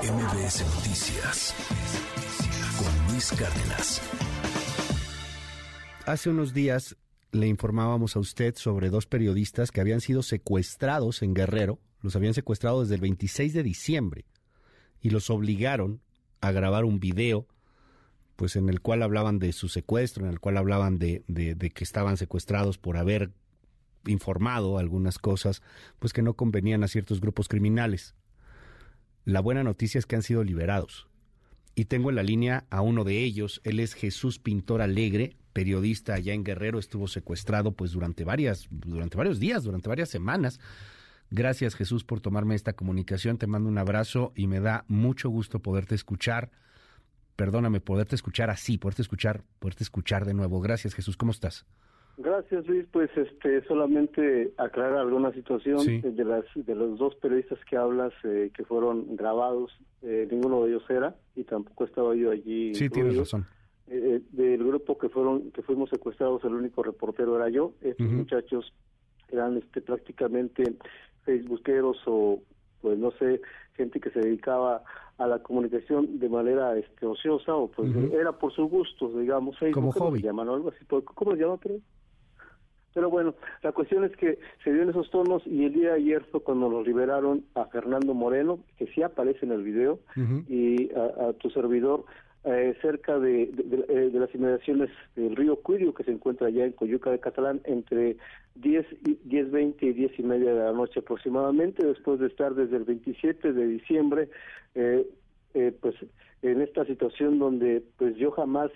MBS Noticias con Luis Cárdenas. Hace unos días le informábamos a usted sobre dos periodistas que habían sido secuestrados en Guerrero. Los habían secuestrado desde el 26 de diciembre y los obligaron a grabar un video pues en el cual hablaban de su secuestro, en el cual hablaban de, de, de que estaban secuestrados por haber informado algunas cosas pues que no convenían a ciertos grupos criminales. La buena noticia es que han sido liberados. Y tengo en la línea a uno de ellos, él es Jesús Pintor Alegre, periodista allá en Guerrero, estuvo secuestrado pues durante varias durante varios días, durante varias semanas. Gracias Jesús por tomarme esta comunicación, te mando un abrazo y me da mucho gusto poderte escuchar. Perdóname, poderte escuchar así, poderte escuchar, poderte escuchar de nuevo. Gracias Jesús, ¿cómo estás? Gracias Luis, pues este solamente aclarar alguna situación de las de los dos periodistas que hablas eh, que fueron grabados, eh, ninguno de ellos era y tampoco estaba yo allí. Sí, tienes razón. Eh, del grupo que fueron que fuimos secuestrados, el único reportero era yo. Estos muchachos eran este prácticamente facebookeros o pues no sé gente que se dedicaba a la comunicación de manera este ociosa o pues era por sus gustos digamos como hobby. llaman algo así. Cómo se llama pero pero bueno, la cuestión es que se dio en esos tonos y el día de ayer fue cuando nos liberaron a Fernando Moreno, que sí aparece en el video, y a, tu servidor eh, cerca de, eh, de, las inmediaciones del río Cuirio, que se encuentra allá en Coyuca de Catalán, entre 10, y, 10, 20 y 10 y media de la noche aproximadamente, después de estar desde el 27 de diciembre, eh, eh, pues en esta situación donde pues yo jamás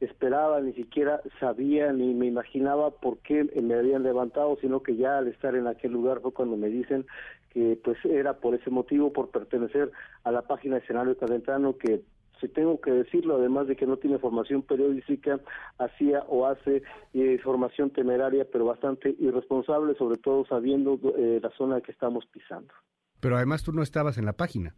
esperaba, ni siquiera sabía ni me imaginaba por qué me habían levantado, sino que ya al estar en aquel lugar fue cuando me dicen que pues era por ese motivo, por pertenecer a la página de escenario calentano que si tengo que decirlo, además de que no tiene formación periodística, hacía o hace eh, formación temeraria, pero bastante irresponsable, sobre todo sabiendo eh, la zona que estamos pisando. Pero además tú no estabas en la página.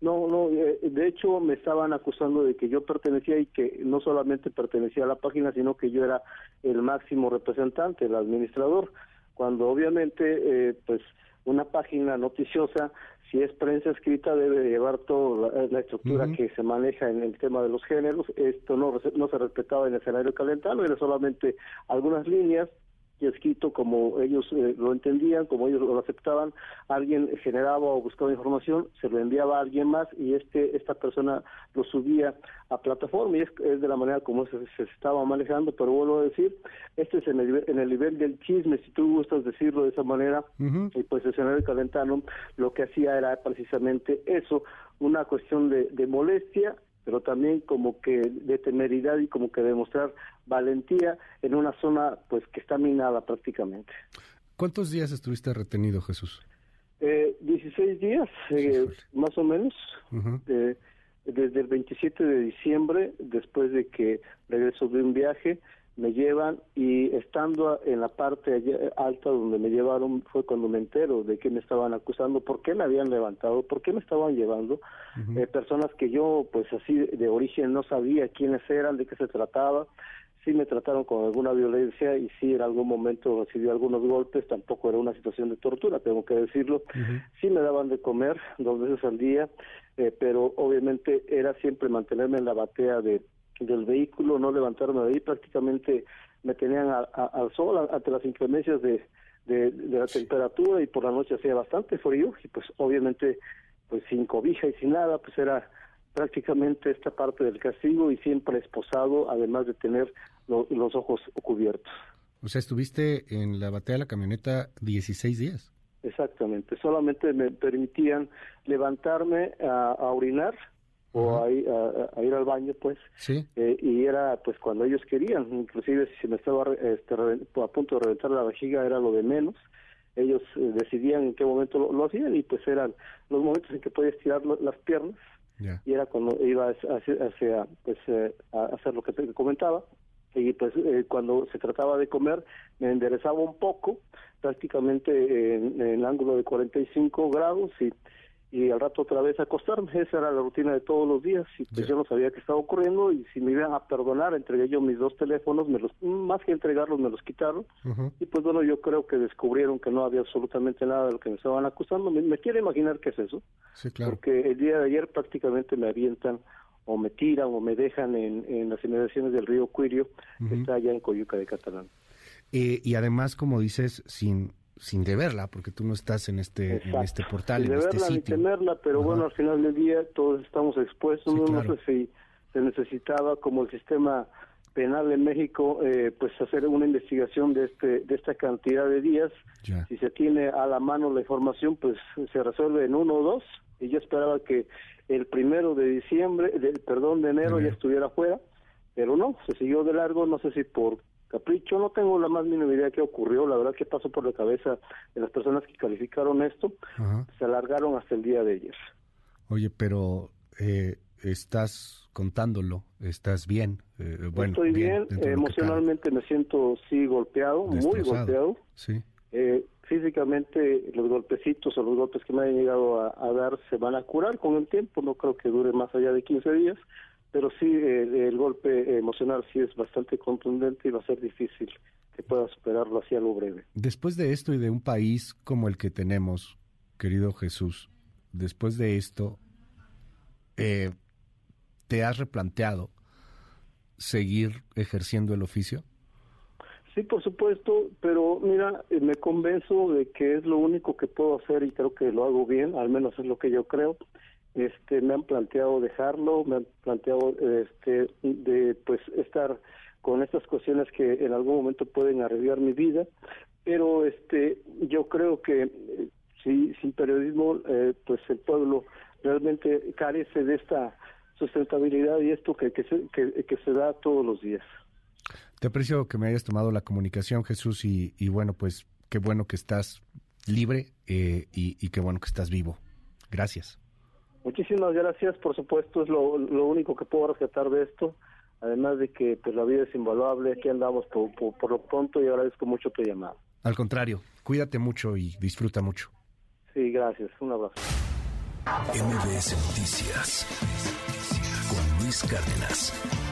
No, no, eh, de hecho me estaban acusando de que yo pertenecía y que no solamente pertenecía a la página, sino que yo era el máximo representante, el administrador, cuando obviamente, eh, pues, una página noticiosa, si es prensa escrita, debe llevar toda la, estructura que se maneja en el tema de los géneros. Esto no, no se respetaba en el escenario calentano, era solamente algunas líneas y escrito como ellos eh, lo entendían, como ellos lo aceptaban, alguien generaba o buscaba información, se lo enviaba a alguien más y este esta persona lo subía a plataforma. Y es, de la manera como se, se, estaba manejando, pero vuelvo a decir, este es en el, en el nivel del chisme, si tú gustas decirlo de esa manera, y pues el escenario calentano lo que hacía era precisamente eso, una cuestión de, de molestia pero también como que de temeridad y como que demostrar valentía en una zona pues que está minada prácticamente. ¿Cuántos días estuviste retenido, Jesús? Eh, 16 días, eh, más o menos, eh, desde el 27 de diciembre, después de que regreso de un viaje, me llevan y estando en la parte alta donde me llevaron fue cuando me entero de que me estaban acusando, por qué me habían levantado, por qué me estaban llevando, eh, personas que yo pues así de origen no sabía quiénes eran, de qué se trataba, sí me trataron con alguna violencia y sí en algún momento recibí algunos golpes, tampoco era una situación de tortura, tengo que decirlo, sí me daban de comer dos veces al día, eh, pero obviamente era siempre mantenerme en la batea de del vehículo, no levantarme de ahí, prácticamente me tenían al sol ante las inclemencias de, de, la temperatura y por la noche hacía bastante frío y pues obviamente pues sin cobija y sin nada, pues era prácticamente esta parte del castigo y siempre esposado, además de tener los ojos cubiertos. O sea, estuviste en la batea de la camioneta 16 días. Exactamente, solamente me permitían levantarme a orinar o a, ir al baño pues sí. Eh, y era pues cuando ellos querían. Inclusive si me estaba este, a punto de reventar la vejiga era lo de menos. Ellos eh, decidían en qué momento lo, hacían y pues eran los momentos en que podía estirar las piernas. Y era cuando iba hacia, pues eh, a hacer lo que te comentaba. Y pues cuando se trataba de comer me enderezaba un poco prácticamente en, en el ángulo de 45 grados y y al rato otra vez acostarme. Esa era la rutina de todos los días y pues yo no sabía qué estaba ocurriendo y si me iban a perdonar, entregué yo mis dos teléfonos, me los, más que entregarlos me los quitaron y pues bueno, yo creo que descubrieron que no había absolutamente nada de lo que me estaban acusando. Me, quiero imaginar qué es eso, porque el día de ayer prácticamente me avientan o me tiran o me dejan en, en las inmediaciones del río Cuirio, que está allá en Coyuca de Catalán. Eh, y además, como dices, sin sin deberla, porque tú no estás en este en este portal, sin en deberla, este ni temerla, pero bueno, al final del día todos estamos expuestos. no, sé si se necesitaba, como el sistema penal en México, eh, pues hacer una investigación de este de esta cantidad de días. Si se tiene a la mano la información, pues se resuelve en uno o dos. Y yo esperaba que el primero de diciembre, del perdón, de enero, ya estuviera fuera, pero no, se siguió de largo, no sé si por capricho, no tengo la más mínima idea qué ocurrió, la verdad que pasó por la cabeza de las personas que calificaron esto, se alargaron hasta el día de ayer. Oye, pero eh, estás contándolo, estás bien. Eh, bueno, Estoy bien, emocionalmente me siento sí golpeado, muy golpeado. Sí. Eh, físicamente los golpecitos o los golpes que me hayan llegado a, a, dar se van a curar con el tiempo, no creo que dure más allá de 15 días, pero sí el, golpe emocional sí es bastante contundente y va a ser difícil que pueda superarlo hacia lo breve. Después de esto y de un país como el que tenemos, querido Jesús, después de esto, eh, ¿te has replanteado seguir ejerciendo el oficio? Sí, por supuesto, pero mira, eh, me convenzo de que es lo único que puedo hacer y creo que lo hago bien, al menos es lo que yo creo este me han planteado dejarlo me han planteado este de pues estar con estas cuestiones que en algún momento pueden arreglar mi vida pero este yo creo que eh, si sin periodismo eh, pues el pueblo realmente carece de esta sustentabilidad y esto que, que, se, que, se da todos los días. Te aprecio que me hayas tomado la comunicación, Jesús, y, y bueno, pues qué bueno que estás libre eh, y qué bueno que estás vivo. Gracias. Muchísimas gracias, por supuesto, es lo, lo único que puedo rescatar de esto, además de que pues la vida es invaluable, aquí andamos por, por, lo pronto y agradezco mucho tu llamada. Al contrario, cuídate mucho y disfruta mucho. Sí, gracias, un abrazo. MBS Noticias con Luis Cárdenas.